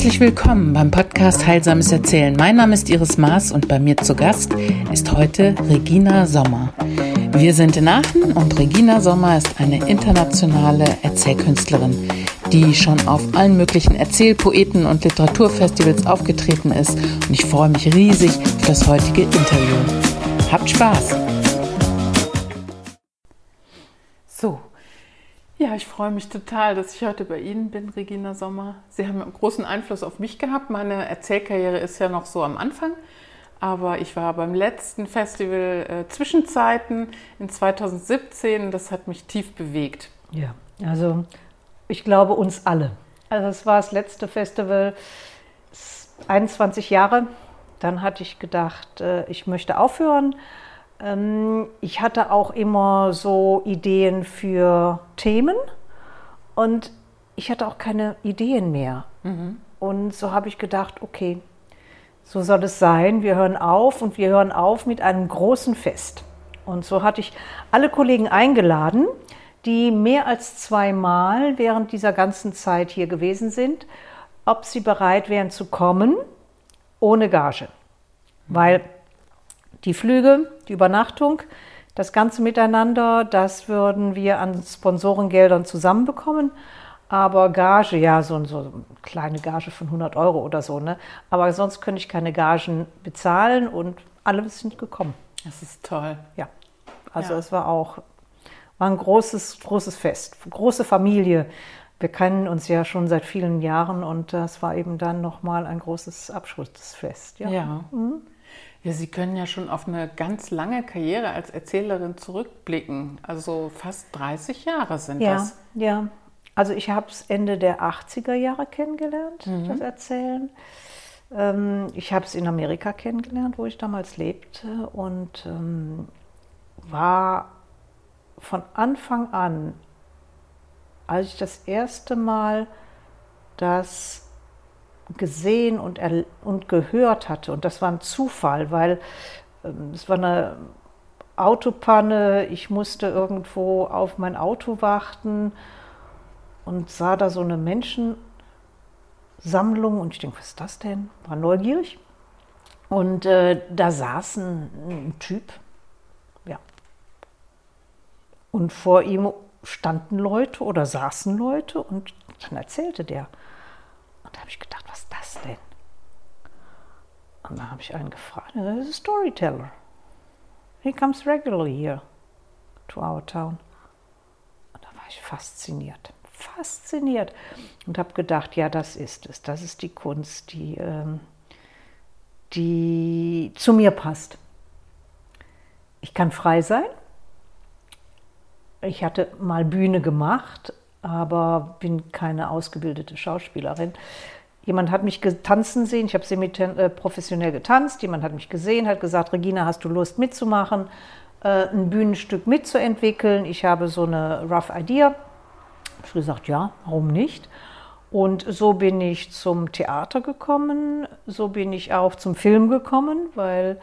Herzlich willkommen beim Podcast Heilsames Erzählen. Mein Name ist Iris Maas und bei mir zu Gast ist heute Regina Sommer. Wir sind in Aachen und Regina Sommer ist eine internationale Erzählkünstlerin, die schon auf allen möglichen Erzählpoeten und Literaturfestivals aufgetreten ist. Und ich freue mich riesig auf das heutige Interview. Habt Spaß! Ja, ich freue mich total, dass ich heute bei Ihnen bin, Regina Sommer. Sie haben einen großen Einfluss auf mich gehabt. Meine Erzählkarriere ist ja noch so am Anfang. Aber ich war beim letzten Festival äh, Zwischenzeiten in 2017. Das hat mich tief bewegt. Ja, also ich glaube uns alle. Also es war das letzte Festival, 21 Jahre. Dann hatte ich gedacht, äh, ich möchte aufhören. Ähm, ich hatte auch immer so Ideen für Themen und ich hatte auch keine Ideen mehr. Mhm. Und so habe ich gedacht, okay, so soll es sein. Wir hören auf und wir hören auf mit einem großen Fest. Und so hatte ich alle Kollegen eingeladen, die mehr als zweimal während dieser ganzen Zeit hier gewesen sind, ob sie bereit wären zu kommen ohne Gage. Weil die Flüge, die Übernachtung, das ganze Miteinander, das würden wir an Sponsorengeldern zusammenbekommen. Aber Gage, ja, so, so eine kleine Gage von 100 Euro oder so. Ne? Aber sonst könnte ich keine Gagen bezahlen und alle sind gekommen. Das ist toll. Ja, also ja. es war auch war ein großes, großes Fest, große Familie. Wir kennen uns ja schon seit vielen Jahren und das war eben dann nochmal ein großes Abschlussfest. Ja. ja. Mhm. Ja, Sie können ja schon auf eine ganz lange Karriere als Erzählerin zurückblicken. Also fast 30 Jahre sind ja, das. Ja, also ich habe es Ende der 80er Jahre kennengelernt, mhm. das Erzählen. Ähm, ich habe es in Amerika kennengelernt, wo ich damals lebte und ähm, war von Anfang an, als ich das erste Mal das gesehen und, er, und gehört hatte. Und das war ein Zufall, weil ähm, es war eine Autopanne, ich musste irgendwo auf mein Auto warten und sah da so eine Menschensammlung und ich denke, was ist das denn? War neugierig. Und äh, da saß ein, ein Typ, ja. Und vor ihm standen Leute oder saßen Leute und dann erzählte der. Und da habe ich gedacht, was ist das denn? Und dann habe ich einen gefragt, das ist ein Storyteller. He comes regularly here to our town. Und da war ich fasziniert, fasziniert und habe gedacht, ja, das ist es. Das ist die Kunst, die, ähm, die zu mir passt. Ich kann frei sein. Ich hatte mal Bühne gemacht, aber bin keine ausgebildete Schauspielerin. Jemand hat mich tanzen sehen, ich habe semi-professionell äh, getanzt, jemand hat mich gesehen, hat gesagt, Regina, hast du Lust mitzumachen, äh, ein Bühnenstück mitzuentwickeln? Ich habe so eine rough idea. Ich habe gesagt, ja, warum nicht? Und so bin ich zum Theater gekommen, so bin ich auch zum Film gekommen, weil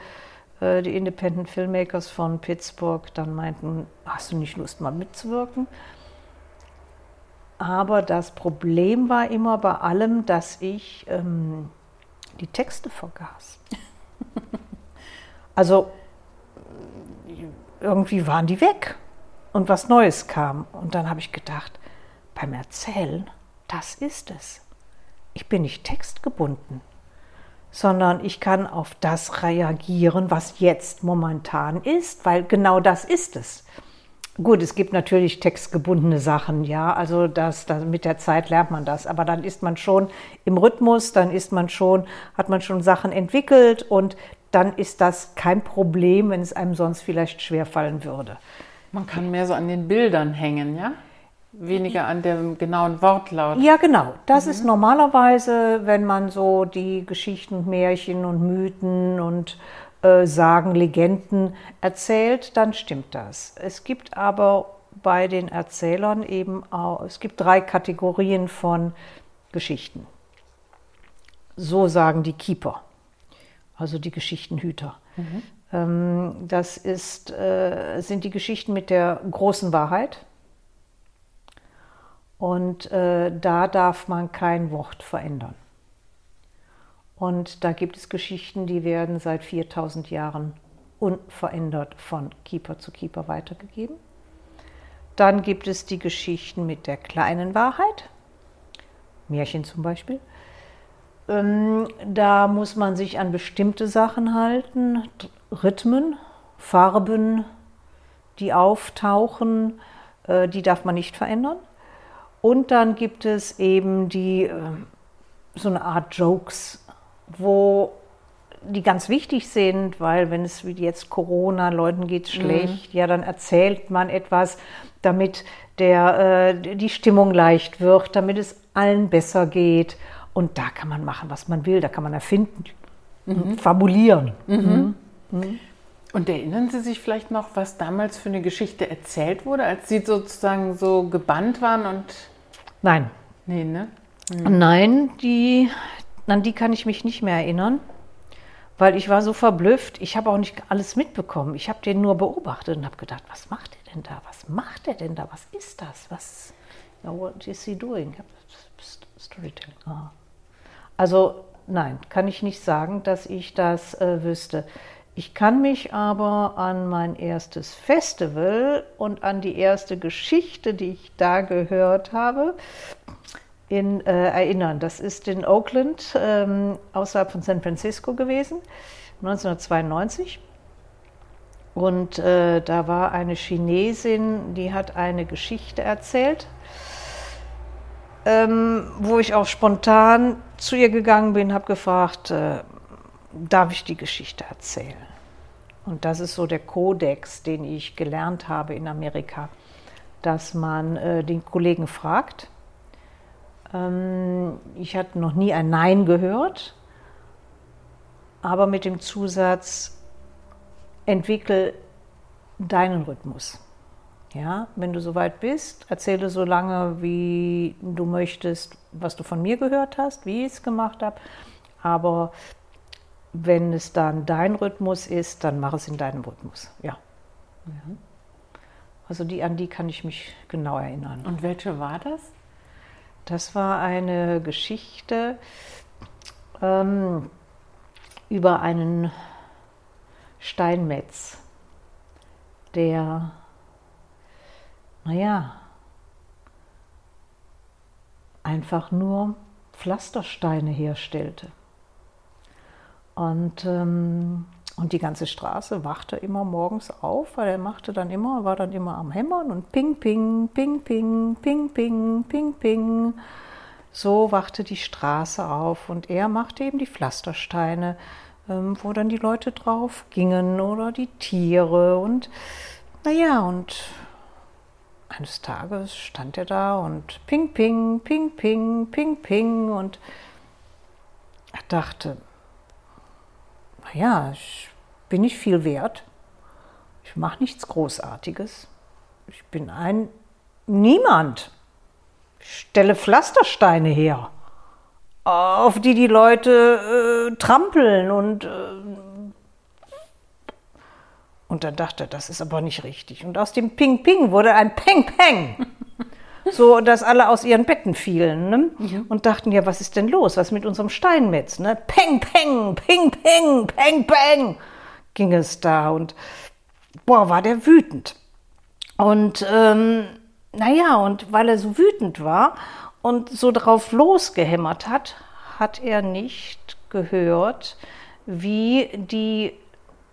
äh, die Independent Filmmakers von Pittsburgh dann meinten, hast du nicht Lust mal mitzuwirken? Aber das Problem war immer bei allem, dass ich ähm, die Texte vergaß. also irgendwie waren die weg und was Neues kam. Und dann habe ich gedacht, beim Erzählen, das ist es. Ich bin nicht textgebunden, sondern ich kann auf das reagieren, was jetzt momentan ist, weil genau das ist es. Gut, es gibt natürlich textgebundene Sachen, ja, also das, das, mit der Zeit lernt man das, aber dann ist man schon im Rhythmus, dann ist man schon, hat man schon Sachen entwickelt und dann ist das kein Problem, wenn es einem sonst vielleicht schwerfallen würde. Man kann mehr so an den Bildern hängen, ja? Weniger an dem genauen Wortlaut. Ja, genau. Das mhm. ist normalerweise, wenn man so die Geschichten, Märchen und Mythen und äh, Sagen, Legenden erzählt, dann stimmt das. Es gibt aber bei den Erzählern eben auch, es gibt drei Kategorien von Geschichten. So sagen die Keeper, also die Geschichtenhüter. Mhm. Ähm, das ist, äh, sind die Geschichten mit der großen Wahrheit. Und äh, da darf man kein Wort verändern. Und da gibt es Geschichten, die werden seit 4000 Jahren unverändert von Keeper zu Keeper weitergegeben. Dann gibt es die Geschichten mit der kleinen Wahrheit, Märchen zum Beispiel. Ähm, da muss man sich an bestimmte Sachen halten, Rhythmen, Farben, die auftauchen, äh, die darf man nicht verändern. Und dann gibt es eben die, äh, so eine Art Jokes, wo die ganz wichtig sind, weil wenn es wie jetzt Corona, Leuten geht schlecht, mhm. ja, dann erzählt man etwas, damit der, äh, die Stimmung leicht wird, damit es allen besser geht. Und da kann man machen, was man will, da kann man erfinden, mhm. fabulieren. Mhm. mhm. Und erinnern Sie sich vielleicht noch, was damals für eine Geschichte erzählt wurde, als Sie sozusagen so gebannt waren und. Nein. Nee, ne? Mhm. Nein, die, an die kann ich mich nicht mehr erinnern, weil ich war so verblüfft. Ich habe auch nicht alles mitbekommen. Ich habe den nur beobachtet und habe gedacht, was macht er denn da? Was macht er denn da? Was ist das? Was, what is he doing? Storytelling. Ah. Also nein, kann ich nicht sagen, dass ich das äh, wüsste. Ich kann mich aber an mein erstes Festival und an die erste Geschichte, die ich da gehört habe, in, äh, erinnern. Das ist in Oakland, ähm, außerhalb von San Francisco gewesen, 1992. Und äh, da war eine Chinesin, die hat eine Geschichte erzählt, ähm, wo ich auch spontan zu ihr gegangen bin, habe gefragt, äh, darf ich die Geschichte erzählen? Und das ist so der Kodex, den ich gelernt habe in Amerika, dass man äh, den Kollegen fragt. Ähm, ich hatte noch nie ein Nein gehört, aber mit dem Zusatz, entwickel deinen Rhythmus. Ja, wenn du soweit bist, erzähle so lange, wie du möchtest, was du von mir gehört hast, wie ich es gemacht habe. Aber wenn es dann dein Rhythmus ist, dann mach es in deinem Rhythmus. Ja. ja. Also die, an die kann ich mich genau erinnern. Und welche war das? Das war eine Geschichte ähm, über einen Steinmetz, der, naja, einfach nur Pflastersteine herstellte. Und, ähm, und die ganze Straße wachte immer morgens auf, weil er machte dann immer, war dann immer am Hämmern und ping, ping, ping, ping, ping, ping, ping, ping. So wachte die Straße auf und er machte eben die Pflastersteine, ähm, wo dann die Leute drauf gingen oder die Tiere und naja, und eines Tages stand er da und ping, ping, ping, ping, ping, ping und er dachte, naja, ich bin nicht viel wert. Ich mache nichts Großartiges. Ich bin ein Niemand. Ich stelle Pflastersteine her, auf die die Leute äh, trampeln und äh, und dann dachte er, das ist aber nicht richtig. Und aus dem Ping Ping wurde ein Peng Peng so dass alle aus ihren Betten fielen ne? mhm. und dachten, ja, was ist denn los? Was mit unserem Steinmetz? Ne? Peng, peng, ping, peng, peng, peng, ging es da und boah, war der wütend. Und ähm, naja, und weil er so wütend war und so drauf losgehämmert hat, hat er nicht gehört, wie die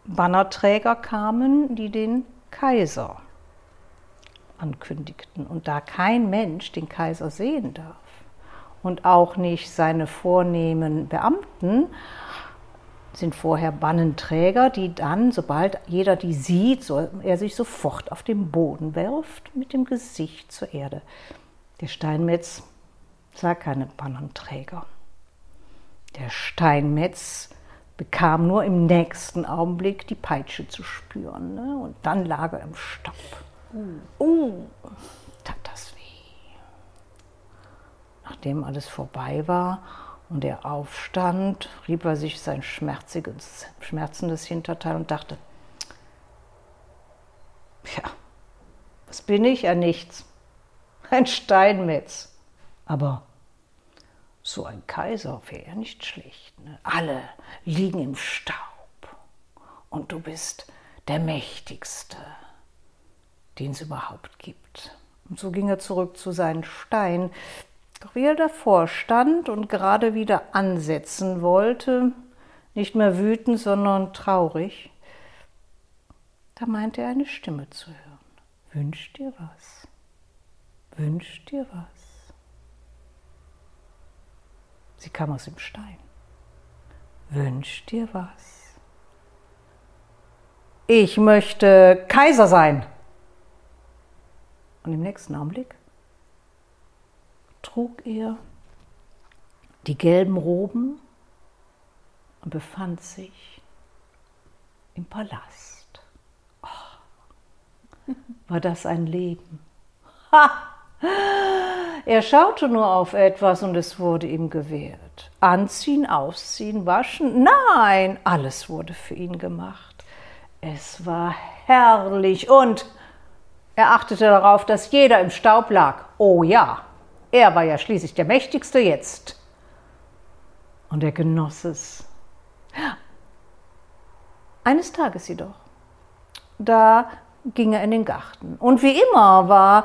Bannerträger kamen, die den Kaiser ankündigten. Und da kein Mensch den Kaiser sehen darf und auch nicht seine vornehmen Beamten, sind vorher Bannenträger, die dann, sobald jeder die sieht, soll er sich sofort auf den Boden werft mit dem Gesicht zur Erde. Der Steinmetz sah keine Bannenträger. Der Steinmetz bekam nur im nächsten Augenblick die Peitsche zu spüren. Ne? Und dann lag er im Staub. Uh. uh, tat das weh. Nachdem alles vorbei war und er aufstand, rieb er sich sein schmerziges, schmerzendes Hinterteil und dachte, ja, was bin ich? Ja, nichts. Ein Steinmetz. Aber So ein Kaiser wäre ja nicht schlecht. Ne? Alle liegen im Staub und du bist der Mächtigste, den es überhaupt gibt. Und so ging er zurück zu seinen Stein. Doch wie er davor stand und gerade wieder ansetzen wollte, nicht mehr wütend, sondern traurig, da meinte er eine Stimme zu hören. Wünsch dir was. Wünsch dir was. Sie kam aus dem Stein. Wünsch dir was. Ich möchte Kaiser sein. Und im nächsten Augenblick trug er die gelben Roben und befand sich im Palast. Oh, war das ein Leben? Ha! Er schaute nur auf etwas und es wurde ihm gewährt. Anziehen, ausziehen, waschen, nein, alles wurde für ihn gemacht. Es war herrlich und er achtete darauf, dass jeder im Staub lag. Oh ja, er war ja schließlich der Mächtigste jetzt. Und er genoss es. Eines Tages jedoch, da ging er in den Garten. Und wie immer war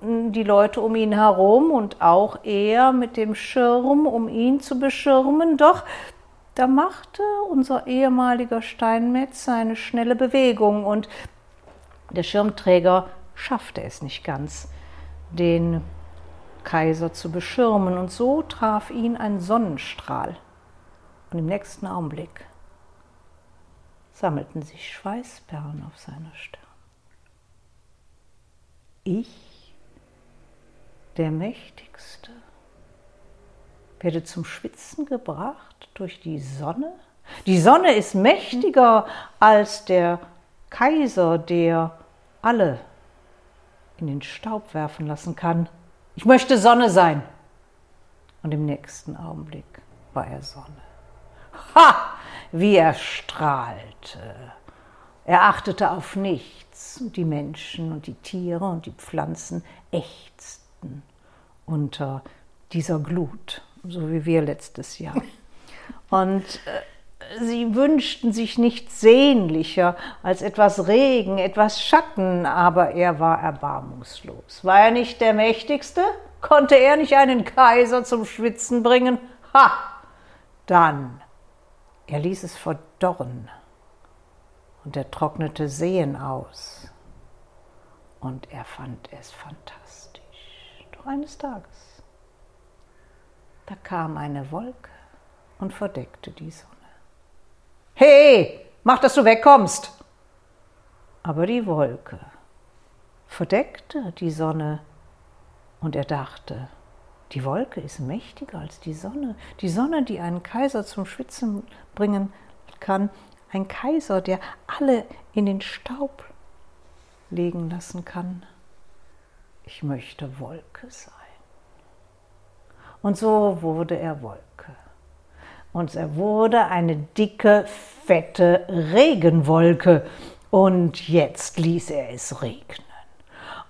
die Leute um ihn herum und auch er mit dem Schirm, um ihn zu beschirmen. Doch da machte unser ehemaliger Steinmetz eine schnelle Bewegung und der Schirmträger schaffte es nicht ganz, den Kaiser zu beschirmen. Und so traf ihn ein Sonnenstrahl. Und im nächsten Augenblick sammelten sich Schweißperlen auf seiner Stirn. Ich, der Mächtigste, werde zum Schwitzen gebracht durch die Sonne? Die Sonne ist mächtiger als der Kaiser, der alle in den Staub werfen lassen kann. Ich möchte Sonne sein. Und im nächsten Augenblick war er Sonne. Ha! Wie er strahlte. Er achtete auf nichts. Und die Menschen und die Tiere und die Pflanzen ächzten unter dieser Glut, so wie wir letztes Jahr. Und äh, sie wünschten sich nichts sehnlicher als etwas Regen, etwas Schatten, aber er war erbarmungslos. War er nicht der Mächtigste? Konnte er nicht einen Kaiser zum Schwitzen bringen? Ha! Dann. Er ließ es verdorren und er trocknete Seen aus und er fand es fantastisch. Doch eines Tages, da kam eine Wolke und verdeckte die Sonne. Hey, mach, dass du wegkommst. Aber die Wolke verdeckte die Sonne und er dachte, die Wolke ist mächtiger als die Sonne. Die Sonne, die einen Kaiser zum Schwitzen bringen kann. Ein Kaiser, der alle in den Staub legen lassen kann. Ich möchte Wolke sein. Und so wurde er Wolke und er wurde eine dicke, fette Regenwolke. Und jetzt ließ er es regnen.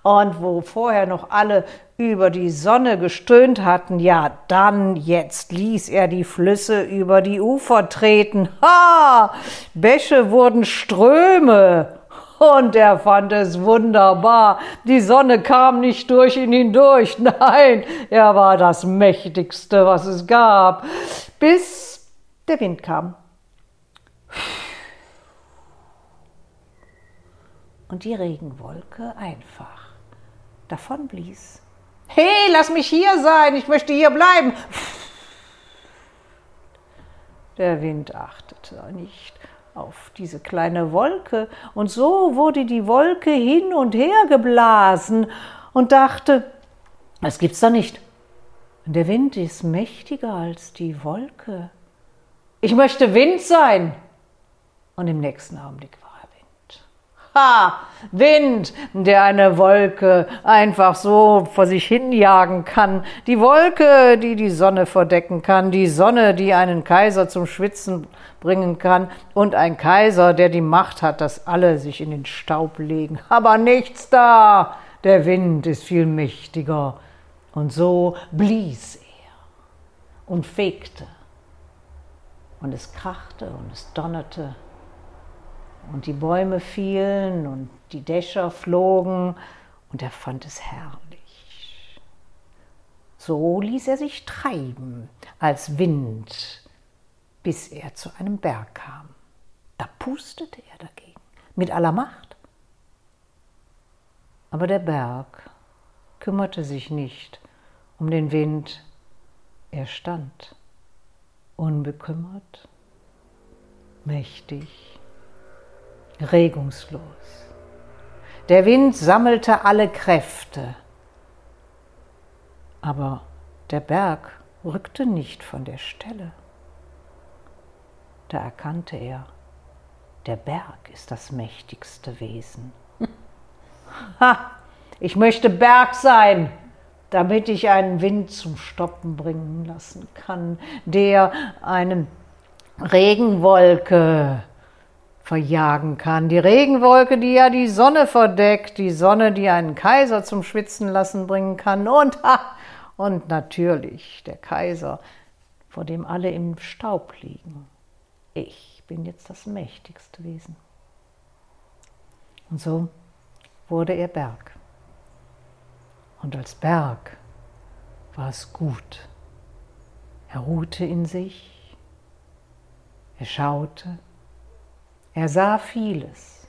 Und wo vorher noch alle über die Sonne gestöhnt hatten, ja, dann jetzt ließ er die Flüsse über die Ufer treten. Ha! Bäche wurden Ströme. Und er fand es wunderbar. Die Sonne kam nicht durch ihn hindurch. Nein, er war das Mächtigste, was es gab. Bis der Wind kam. Und die Regenwolke einfach davon blies. Hey, lass mich hier sein, ich möchte hier bleiben. Der Wind achtete nicht auf diese kleine Wolke, und so wurde die Wolke hin und her geblasen und dachte, das gibt's doch nicht. Der Wind ist mächtiger als die Wolke. Ich möchte Wind sein. Und im nächsten Augenblick war er Wind. Ha! Wind, der eine Wolke einfach so vor sich hinjagen kann. Die Wolke, die die Sonne verdecken kann. Die Sonne, die einen Kaiser zum Schwitzen bringen kann. Und ein Kaiser, der die Macht hat, dass alle sich in den Staub legen. Aber nichts da. Der Wind ist viel mächtiger. Und so blies er und fegte. Und es krachte und es donnerte. Und die Bäume fielen und die Dächer flogen und er fand es herrlich. So ließ er sich treiben als Wind, bis er zu einem Berg kam. Da pustete er dagegen mit aller Macht. Aber der Berg kümmerte sich nicht um den Wind, er stand unbekümmert, mächtig, regungslos. Der Wind sammelte alle Kräfte, aber der Berg rückte nicht von der Stelle. Da erkannte er, der Berg ist das mächtigste Wesen. Ha! Ich möchte Berg sein, damit ich einen Wind zum Stoppen bringen lassen kann, der eine Regenwolke verjagen kann. Die Regenwolke, die ja die Sonne verdeckt, die Sonne, die einen Kaiser zum Schwitzen lassen bringen kann und, und natürlich der Kaiser, vor dem alle im Staub liegen. Ich bin jetzt das mächtigste Wesen. Und so wurde er Berg. Und als Berg war es gut. Er ruhte in sich, er schaute, er sah vieles.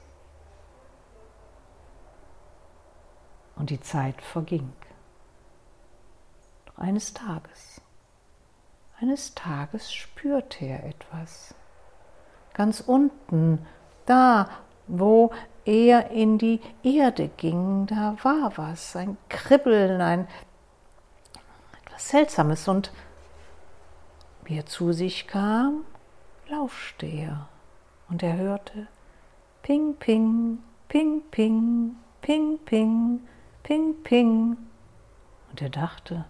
Und die Zeit verging. Doch eines Tages, eines Tages spürte er etwas. Ganz unten, da, wo er in die Erde ging, da war was, ein Kribbeln, ein etwas Seltsames. Und wie er zu sich kam, lauschte er und er hörte Ping, Ping, Ping, Ping, Ping, Ping, Ping, Ping. Und er dachte,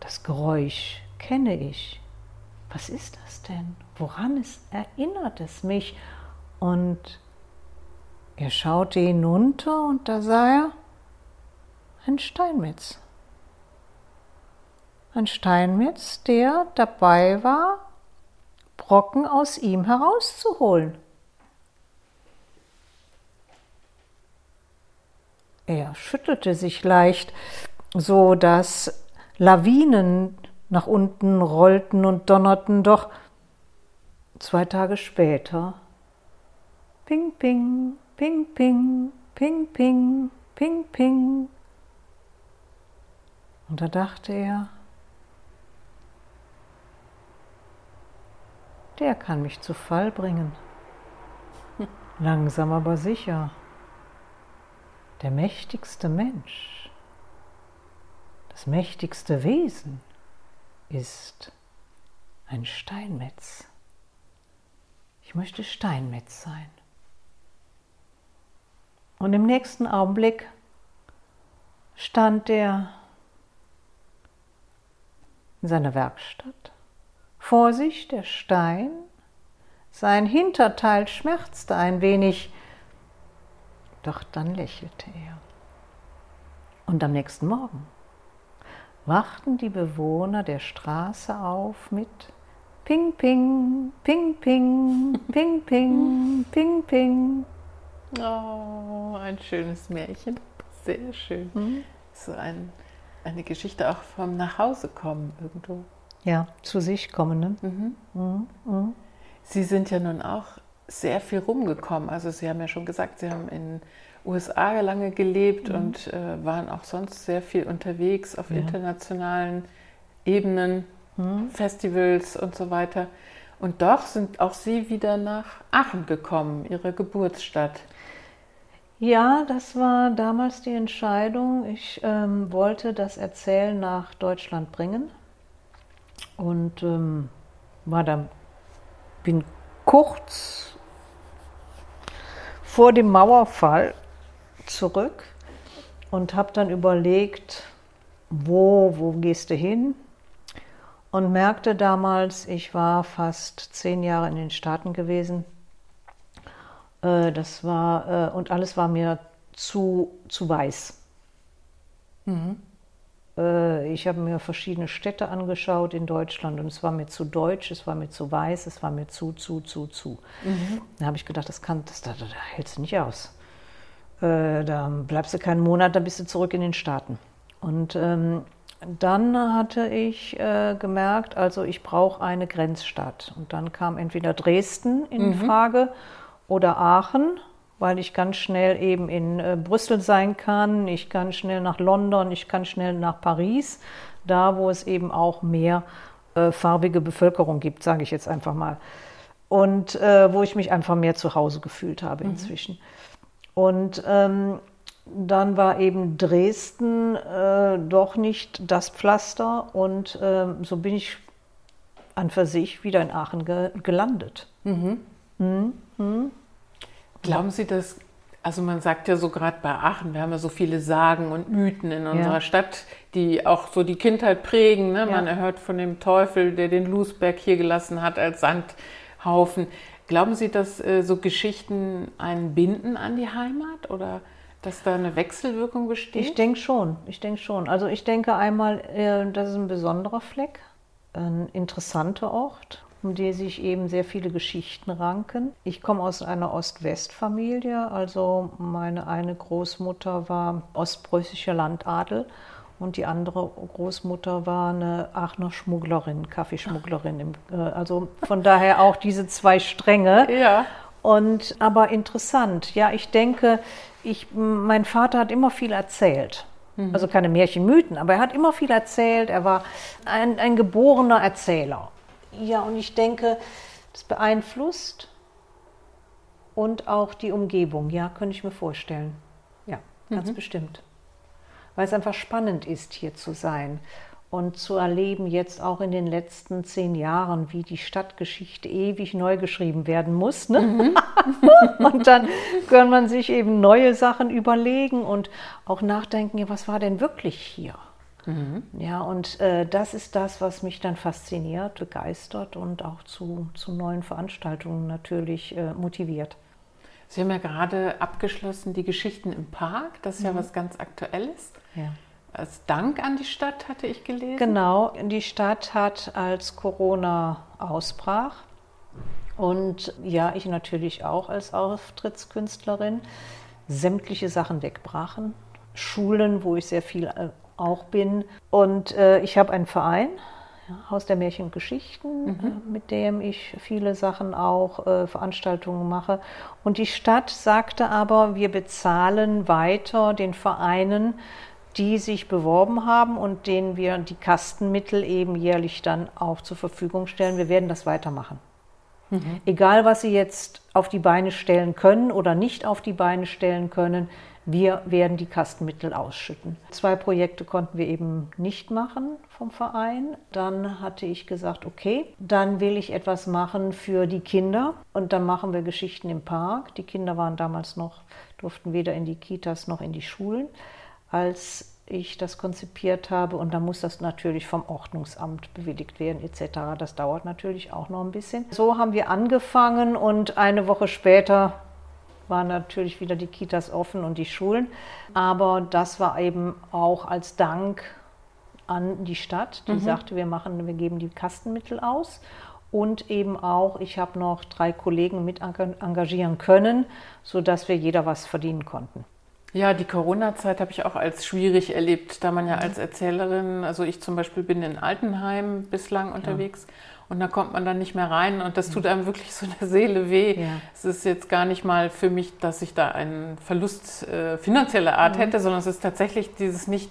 das Geräusch kenne ich. Was ist das denn? Woran es erinnert es mich? Und er schaute hinunter und da sah er ein Steinmetz. Ein Steinmetz, der dabei war, Brocken aus ihm herauszuholen. Er schüttelte sich leicht, so dass Lawinen nach unten rollten und donnerten, doch zwei Tage später Ping, ping, Ping, ping, ping, ping, ping, ping. Und da dachte er, der kann mich zu Fall bringen. Langsam aber sicher. Der mächtigste Mensch, das mächtigste Wesen ist ein Steinmetz. Ich möchte Steinmetz sein. Und im nächsten Augenblick stand er in seiner Werkstatt. Vor sich der Stein, sein Hinterteil schmerzte ein wenig, doch dann lächelte er. Und am nächsten Morgen wachten die Bewohner der Straße auf mit Ping, Ping, Ping, Ping, Ping, Ping, Ping, Ping. Oh, ein schönes Märchen. Sehr schön. Mhm. So ein, eine Geschichte auch vom Nachhausekommen irgendwo. Ja, zu sich kommen. Ne? Mhm. Mhm. Mhm. Sie sind ja nun auch sehr viel rumgekommen. Also Sie haben ja schon gesagt, Sie haben in USA lange gelebt mhm. und äh, waren auch sonst sehr viel unterwegs auf ja. internationalen Ebenen, mhm. Festivals und so weiter. Und doch sind auch Sie wieder nach Aachen gekommen, Ihre Geburtsstadt. Ja, das war damals die Entscheidung. Ich ähm, wollte das Erzählen nach Deutschland bringen und ähm, war dann, bin kurz vor dem Mauerfall zurück und habe dann überlegt, wo, wo gehst du hin? Und merkte damals, ich war fast zehn Jahre in den Staaten gewesen äh, das war, äh, und alles war mir zu, zu weiß. Mhm. Äh, ich habe mir verschiedene Städte angeschaut in Deutschland und es war mir zu deutsch, es war mir zu weiß, es war mir zu, zu, zu, zu. Mhm. Da habe ich gedacht, das kann, das, da, da, da hältst du nicht aus. Äh, da bleibst du keinen Monat, dann bist du zurück in den Staaten. Und ähm, dann hatte ich äh, gemerkt, also ich brauche eine Grenzstadt. Und dann kam entweder Dresden in mhm. Frage oder Aachen, weil ich ganz schnell eben in äh, Brüssel sein kann, ich kann schnell nach London, ich kann schnell nach Paris, da wo es eben auch mehr äh, farbige Bevölkerung gibt, sage ich jetzt einfach mal. Und äh, wo ich mich einfach mehr zu Hause gefühlt habe mhm. inzwischen. Und ähm, dann war eben Dresden äh, doch nicht das Pflaster und äh, so bin ich an für sich wieder in Aachen ge gelandet. Mhm. Mhm. Mhm. Glauben Sie, dass, also man sagt ja so gerade bei Aachen, wir haben ja so viele Sagen und Mythen in unserer ja. Stadt, die auch so die Kindheit prägen. Ne? Man ja. erhört von dem Teufel, der den Lusberg hier gelassen hat als Sandhaufen. Glauben Sie, dass äh, so Geschichten einen binden an die Heimat oder dass da eine Wechselwirkung besteht? Ich denke schon, ich denke schon. Also ich denke einmal, äh, das ist ein besonderer Fleck, ein interessanter Ort, um den sich eben sehr viele Geschichten ranken. Ich komme aus einer Ost-West-Familie, also meine eine Großmutter war ostpreußischer Landadel und die andere Großmutter war eine Aachener Schmugglerin, Kaffeeschmugglerin. Äh, also von daher auch diese zwei Stränge. Ja. Und aber interessant. Ja, ich denke, ich, mein Vater hat immer viel erzählt. Mhm. Also keine Märchenmythen, aber er hat immer viel erzählt. Er war ein, ein geborener Erzähler. Ja, und ich denke, das beeinflusst und auch die Umgebung. Ja, könnte ich mir vorstellen. Ja, ganz mhm. bestimmt. Weil es einfach spannend ist, hier zu sein und zu erleben, jetzt auch in den letzten zehn Jahren, wie die Stadtgeschichte ewig neu geschrieben werden muss. Ne? Mhm. und dann kann man sich eben neue Sachen überlegen und auch nachdenken, ja, was war denn wirklich hier? Mhm. Ja, und äh, das ist das, was mich dann fasziniert, begeistert und auch zu, zu neuen Veranstaltungen natürlich äh, motiviert. Sie haben ja gerade abgeschlossen die Geschichten im Park, das ist mhm. ja was ganz Aktuelles. Ja. Als Dank an die Stadt hatte ich gelesen. Genau, die Stadt hat als Corona ausbrach und ja, ich natürlich auch als Auftrittskünstlerin sämtliche Sachen wegbrachen. Schulen, wo ich sehr viel äh, auch bin. Und äh, ich habe einen Verein, Haus der Märchen und Geschichten, mhm. äh, mit dem ich viele Sachen auch, äh, Veranstaltungen mache. Und die Stadt sagte aber, wir bezahlen weiter den Vereinen, die sich beworben haben und denen wir die Kastenmittel eben jährlich dann auch zur Verfügung stellen. Wir werden das weitermachen. Mhm. Egal, was Sie jetzt auf die Beine stellen können oder nicht auf die Beine stellen können, wir werden die Kastenmittel ausschütten. Zwei Projekte konnten wir eben nicht machen vom Verein. Dann hatte ich gesagt, okay, dann will ich etwas machen für die Kinder und dann machen wir Geschichten im Park. Die Kinder waren damals noch, durften weder in die Kitas noch in die Schulen. Als ich das konzipiert habe und dann muss das natürlich vom Ordnungsamt bewilligt werden etc. Das dauert natürlich auch noch ein bisschen. So haben wir angefangen und eine Woche später waren natürlich wieder die Kitas offen und die Schulen. Aber das war eben auch als Dank an die Stadt, die mhm. sagte, wir machen, wir geben die Kastenmittel aus. Und eben auch, ich habe noch drei Kollegen mit engagieren können, sodass wir jeder was verdienen konnten. Ja, die Corona-Zeit habe ich auch als schwierig erlebt, da man ja mhm. als Erzählerin, also ich zum Beispiel bin in Altenheim bislang unterwegs. Ja und da kommt man dann nicht mehr rein und das tut einem wirklich so eine Seele weh. Ja. Es ist jetzt gar nicht mal für mich, dass ich da einen Verlust äh, finanzieller Art mhm. hätte, sondern es ist tatsächlich dieses nicht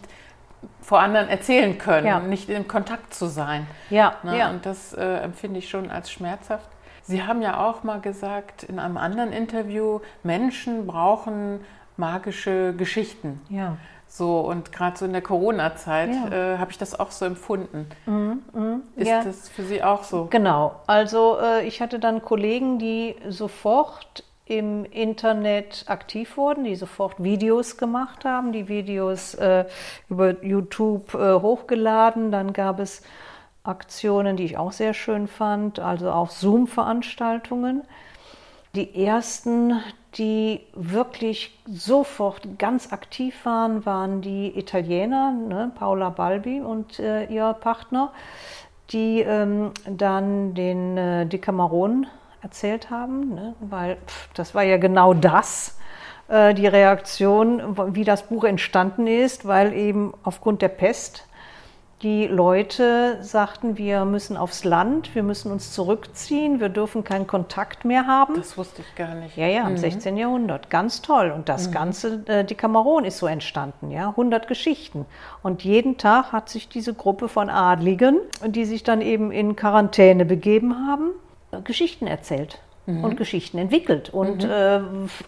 vor anderen erzählen können, ja. nicht in Kontakt zu sein. Ja, ne? ja. Und das äh, empfinde ich schon als schmerzhaft. Sie haben ja auch mal gesagt in einem anderen Interview, Menschen brauchen magische Geschichten. Ja. So, und gerade so in der Corona-Zeit ja. äh, habe ich das auch so empfunden. Mhm, mh, Ist ja. das für Sie auch so? Genau. Also äh, ich hatte dann Kollegen, die sofort im Internet aktiv wurden, die sofort Videos gemacht haben, die Videos äh, über YouTube äh, hochgeladen. Dann gab es Aktionen, die ich auch sehr schön fand, also auch Zoom-Veranstaltungen Die ersten, die wirklich sofort ganz aktiv waren, waren die Italiener, ne? Paola Balbi und äh, ihr Partner, die ähm, dann den äh, Decameron erzählt haben, ne? weil pff, das war ja genau das, äh, die Reaktion, wie das Buch entstanden ist, weil eben aufgrund der Pest die Leute sagten, wir müssen aufs Land, wir müssen uns zurückziehen, wir dürfen keinen Kontakt mehr haben. Das wusste ich gar nicht. Ja, ja, im mhm. 16. Jahrhundert. Ganz toll. Und das mhm. ganze äh, Decameron ist so entstanden, ja, 100 Geschichten. Und jeden Tag hat sich diese Gruppe von Adligen, die sich dann eben in Quarantäne begeben haben, äh, Geschichten erzählt. Mhm. Und Geschichten entwickelt und mhm. äh,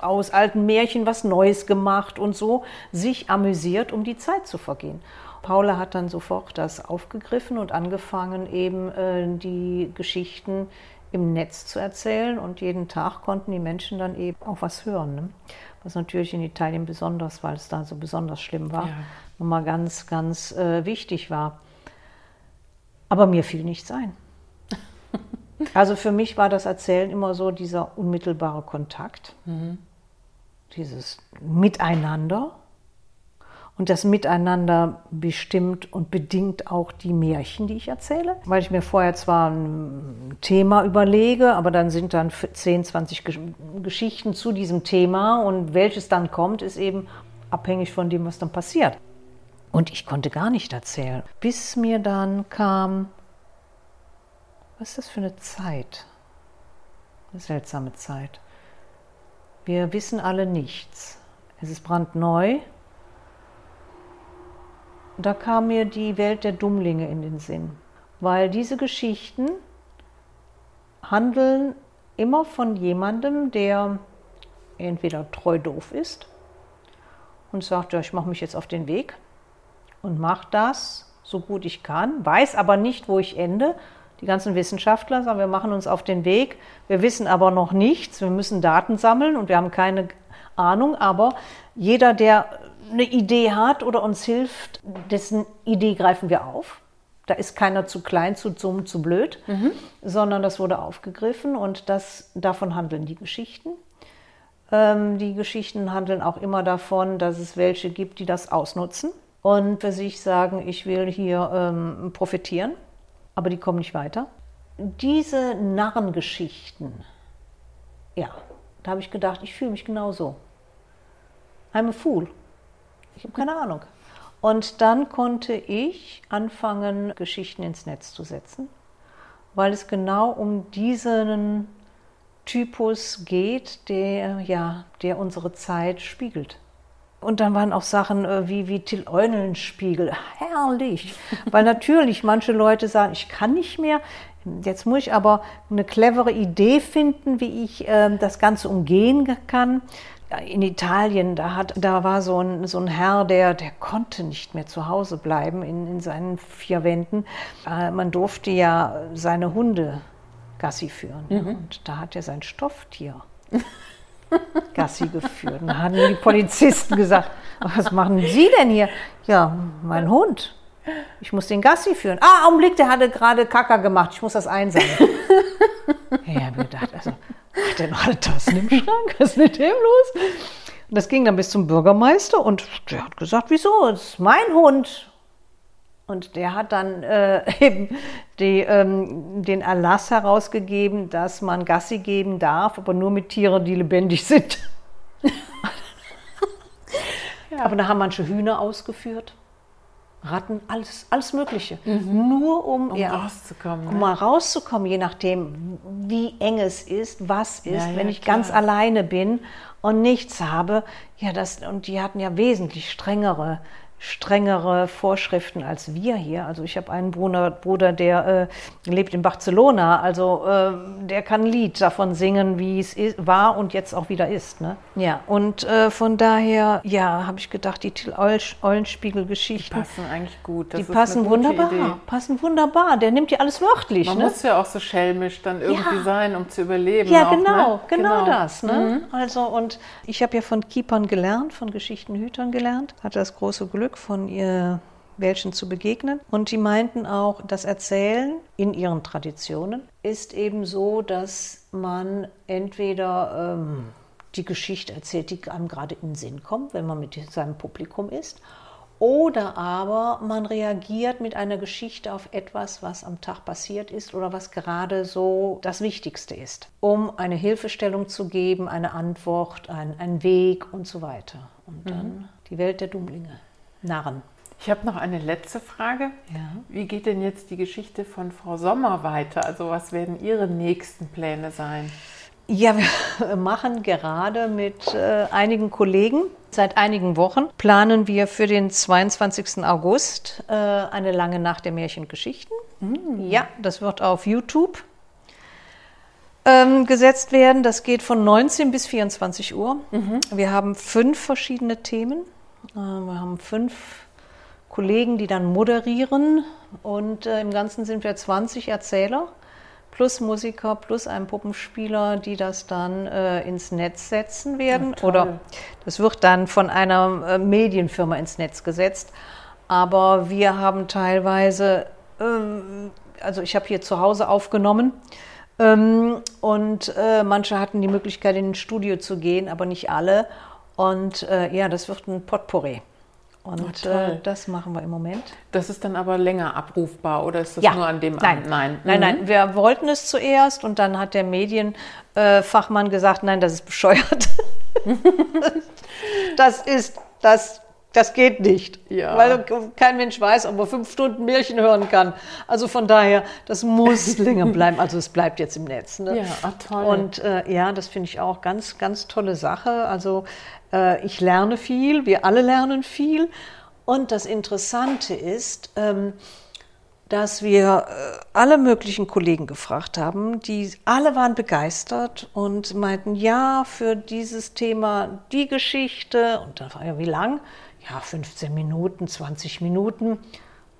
aus alten Märchen was Neues gemacht und so sich amüsiert, um die Zeit zu vergehen. Paula hat dann sofort das aufgegriffen und angefangen, eben äh, die Geschichten im Netz zu erzählen und jeden Tag konnten die Menschen dann eben auch was hören. Ne? Was natürlich in Italien besonders, weil es da so besonders schlimm war, ja. nochmal ganz, ganz äh, wichtig war. Aber mir fiel nichts ein. also für mich war das Erzählen immer so dieser unmittelbare Kontakt, mhm. dieses Miteinander und das Miteinander bestimmt und bedingt auch die Märchen, die ich erzähle. Weil ich mir vorher zwar ein Thema überlege, aber dann sind dann 10, 20 Geschichten zu diesem Thema und welches dann kommt, ist eben abhängig von dem, was dann passiert. Und ich konnte gar nicht erzählen, bis mir dann kam, was ist das für eine Zeit? Eine seltsame Zeit. Wir wissen alle nichts. Es ist brandneu da kam mir die Welt der Dummlinge in den Sinn, weil diese Geschichten handeln immer von jemandem, der entweder treu doof ist und sagt, ja, ich mache mich jetzt auf den Weg und mache das so gut ich kann, weiß aber nicht, wo ich ende. Die ganzen Wissenschaftler sagen, wir machen uns auf den Weg, wir wissen aber noch nichts, wir müssen Daten sammeln und wir haben keine Ahnung, aber jeder, der eine Idee hat oder uns hilft, dessen Idee greifen wir auf. Da ist keiner zu klein, zu dumm, zu blöd, mhm. sondern das wurde aufgegriffen und das, davon handeln die Geschichten. Ähm, die Geschichten handeln auch immer davon, dass es welche gibt, die das ausnutzen und für sich sagen, ich will hier ähm, profitieren, aber die kommen nicht weiter. Diese Narrengeschichten, ja, da habe ich gedacht, ich fühle mich genauso. I'm a fool. Ich habe keine Ahnung. Und dann konnte ich anfangen, Geschichten ins Netz zu setzen, weil es genau um diesen Typus geht, der, ja, der unsere Zeit spiegelt. Und dann waren auch Sachen äh, wie, wie Till Eulenspiegel. Herrlich. Weil natürlich manche Leute sagen, ich kann nicht mehr. Jetzt muss ich aber eine clevere Idee finden, wie ich äh, das Ganze umgehen kann in Italien, da, hat, da war so ein, so ein Herr, der, der konnte nicht mehr zu Hause bleiben in, in seinen vier Wänden. Äh, man durfte ja seine Hunde Gassi führen. Mhm. Und da hat er sein Stofftier Gassi geführt. Und da haben die Polizisten gesagt, was machen Sie denn hier? Ja, mein Hund. Ich muss den Gassi führen. Ah, Augenblick, der hatte gerade Kacker gemacht. Ich muss das einsammeln. ja, ich habe gedacht, also hat er noch alle Tassen im Schrank? Was ist mit dem los? Und das ging dann bis zum Bürgermeister und der hat gesagt, wieso? Das ist mein Hund. Und der hat dann äh, eben die, ähm, den Erlass herausgegeben, dass man Gassi geben darf, aber nur mit Tieren, die lebendig sind. ja. Aber da haben manche Hühner ausgeführt. Ratten, alles, alles Mögliche. Mhm. Nur um, um ja, rauszukommen. Um ne? mal rauszukommen, je nachdem, wie eng es ist, was ist. Ja, ja, Wenn ich klar. ganz alleine bin und nichts habe, ja, das, und die hatten ja wesentlich strengere strengere Vorschriften als wir hier. Also ich habe einen Bruder, Bruder der äh, lebt in Barcelona, also äh, der kann ein Lied davon singen, wie es war und jetzt auch wieder ist. Ne? Ja, und äh, von daher, ja, habe ich gedacht, die Till Eulenspiegel-Geschichten. Die passen eigentlich gut. Das die passen wunderbar, Idee. passen wunderbar. Der nimmt ja alles wörtlich. Man ne? muss ja auch so schelmisch dann irgendwie ja. sein, um zu überleben. Ja, auch, genau, ne? genau, genau, das. Ne? Mhm. Also und ich habe ja von Keepern gelernt, von Geschichtenhütern gelernt, hatte das große Glück Glück von ihr welchen zu begegnen. Und die meinten auch, das Erzählen in ihren Traditionen ist eben so, dass man entweder ähm, die Geschichte erzählt, die einem gerade in den Sinn kommt, wenn man mit seinem Publikum ist, oder aber man reagiert mit einer Geschichte auf etwas, was am Tag passiert ist oder was gerade so das Wichtigste ist, um eine Hilfestellung zu geben, eine Antwort, einen Weg und so weiter. Und dann mhm. die Welt der Dummlinge, Narren. Ich habe noch eine letzte Frage. Ja. Wie geht denn jetzt die Geschichte von Frau Sommer weiter? Also was werden Ihre nächsten Pläne sein? Ja, wir machen gerade mit äh, einigen Kollegen seit einigen Wochen planen wir für den 22. August äh, eine lange Nacht der Märchengeschichten. Mhm. Ja, das wird auf YouTube ähm, gesetzt werden. Das geht von 19 bis 24 Uhr. Mhm. Wir haben fünf verschiedene Themen. Äh, wir haben fünf Kollegen, die dann moderieren und äh, im Ganzen sind wir 20 Erzähler plus Musiker plus ein Puppenspieler, die das dann äh, ins Netz setzen werden. Ja, Oder das wird dann von einer äh, Medienfirma ins Netz gesetzt. Aber wir haben teilweise, ähm, also ich habe hier zu Hause aufgenommen. Ähm, und äh, manche hatten die Möglichkeit, in ein Studio zu gehen, aber nicht alle. Und äh, ja, das wird ein Potpourri. Und oh, äh, das machen wir im Moment. Das ist dann aber länger abrufbar oder ist das ja. nur an dem nein. Abend? Nein, nein, mhm. nein. Wir wollten es zuerst und dann hat der Medienfachmann äh, gesagt, nein, das ist bescheuert. das ist, das, das geht nicht. Ja. Weil kein Mensch weiß, ob er fünf Stunden Märchen hören kann. Also von daher, das muss länger bleiben. Also es bleibt jetzt im Netz. Ne? Ja, ach, toll. Und äh, ja, das finde ich auch ganz, ganz tolle Sache. Also ich lerne viel, wir alle lernen viel. Und das Interessante ist, ähm, dass wir äh, alle möglichen Kollegen gefragt haben, die alle waren begeistert und meinten, ja, für dieses Thema die Geschichte. Und dann war ja, wie lang? Ja, 15 Minuten, 20 Minuten.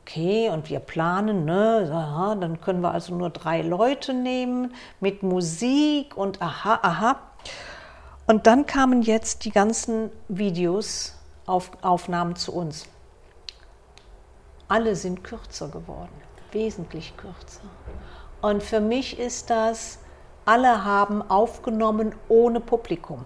Okay, und wir planen, ne, aha, dann können wir also nur drei Leute nehmen mit Musik und aha, aha. Und dann kamen jetzt die ganzen Videos, auf, Aufnahmen zu uns. Alle sind kürzer geworden, wesentlich kürzer. Und für mich ist das, alle haben aufgenommen ohne Publikum.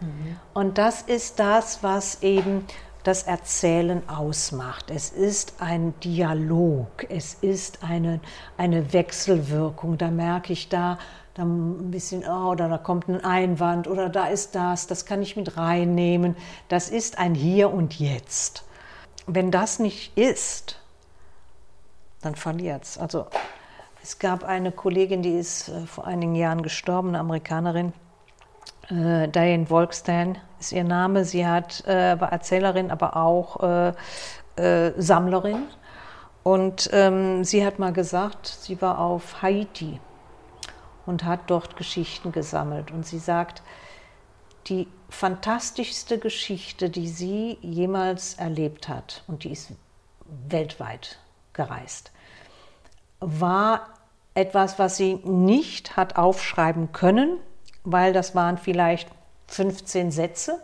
Mhm. Und das ist das, was eben das Erzählen ausmacht. Es ist ein Dialog, es ist eine, eine Wechselwirkung. Da merke ich, da dann ein bisschen, oh, oder da kommt ein Einwand oder da ist das, das kann ich mit reinnehmen. Das ist ein Hier und Jetzt. Wenn das nicht ist, dann verliert es. Also es gab eine Kollegin, die ist äh, vor einigen Jahren gestorben, eine Amerikanerin, äh, Diane Wolkstan ist ihr Name. Sie hat, äh, war Erzählerin, aber auch äh, äh, Sammlerin. Und ähm, sie hat mal gesagt, sie war auf Haiti und hat dort Geschichten gesammelt. Und sie sagt, die fantastischste Geschichte, die sie jemals erlebt hat, und die ist weltweit gereist, war etwas, was sie nicht hat aufschreiben können, weil das waren vielleicht 15 Sätze,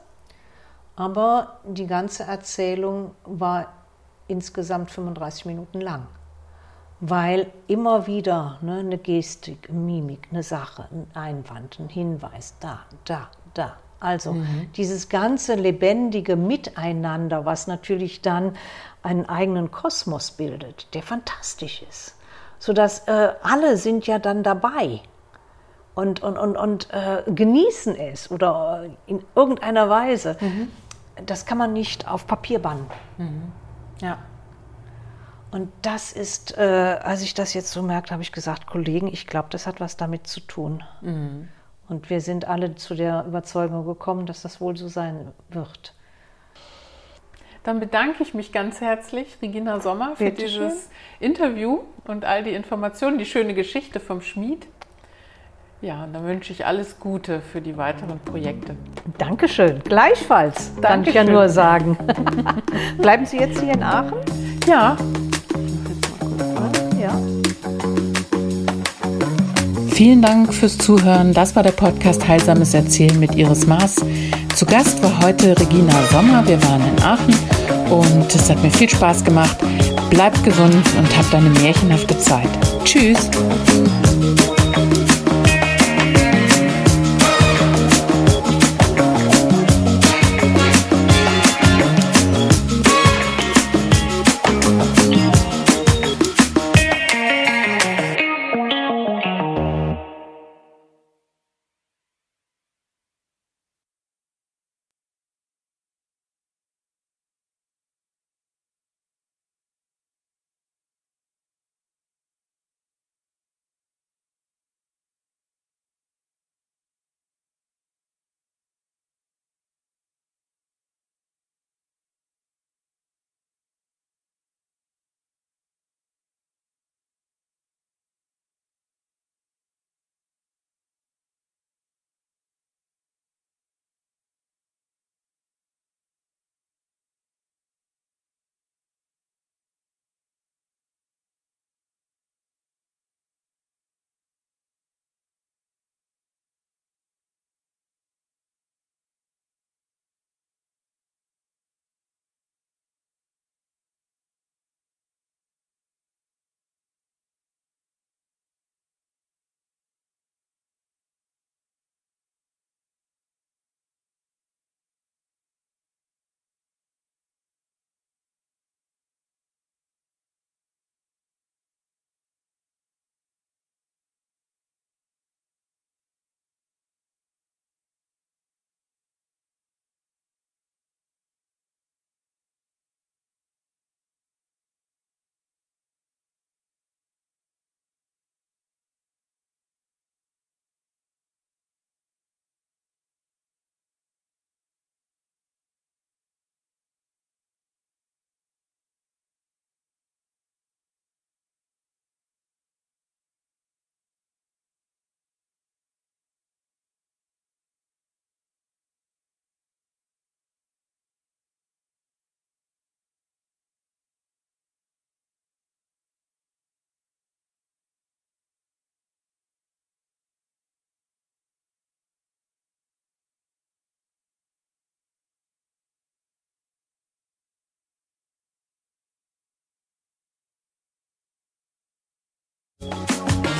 aber die ganze Erzählung war insgesamt 35 Minuten lang weil immer wieder ne, eine Gestik, eine Mimik, eine Sache, ein Einwand, ein Hinweis, da, da, da. Also mhm. dieses ganze lebendige Miteinander, was natürlich dann einen eigenen Kosmos bildet, der fantastisch ist. Sodass äh, alle sind ja dann dabei und, und, und, und äh, genießen es oder in irgendeiner Weise. Mhm. Das kann man nicht auf Papier bannen. Mhm. Ja. Und das ist, äh, als ich das jetzt so merkte, habe ich gesagt, Kollegen, ich glaube, das hat was damit zu tun. Mhm. Und wir sind alle zu der Überzeugung gekommen, dass das wohl so sein wird. Dann bedanke ich mich ganz herzlich, Regina Sommer, für Bitte dieses schön. Interview und all die Informationen, die schöne Geschichte vom Schmied. Ja, und dann wünsche ich alles Gute für die weiteren Projekte. Dankeschön, gleichfalls, Dankeschön. kann ich ja nur sagen. Bleiben Sie jetzt hier in Aachen? Ja, Vielen Dank fürs Zuhören. Das war der Podcast Heilsames Erzählen mit Iris Maas. Zu Gast war heute Regina Sommer. Wir waren in Aachen und es hat mir viel Spaß gemacht. Bleibt gesund und habt eine märchenhafte Zeit. Tschüss!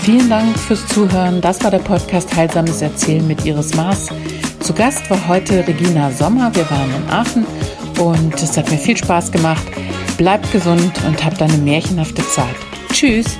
Vielen Dank fürs Zuhören. Das war der Podcast Heilsames Erzählen mit Iris Maas. Zu Gast war heute Regina Sommer. Wir waren in Aachen und es hat mir viel Spaß gemacht. Bleibt gesund und habt eine märchenhafte Zeit. Tschüss!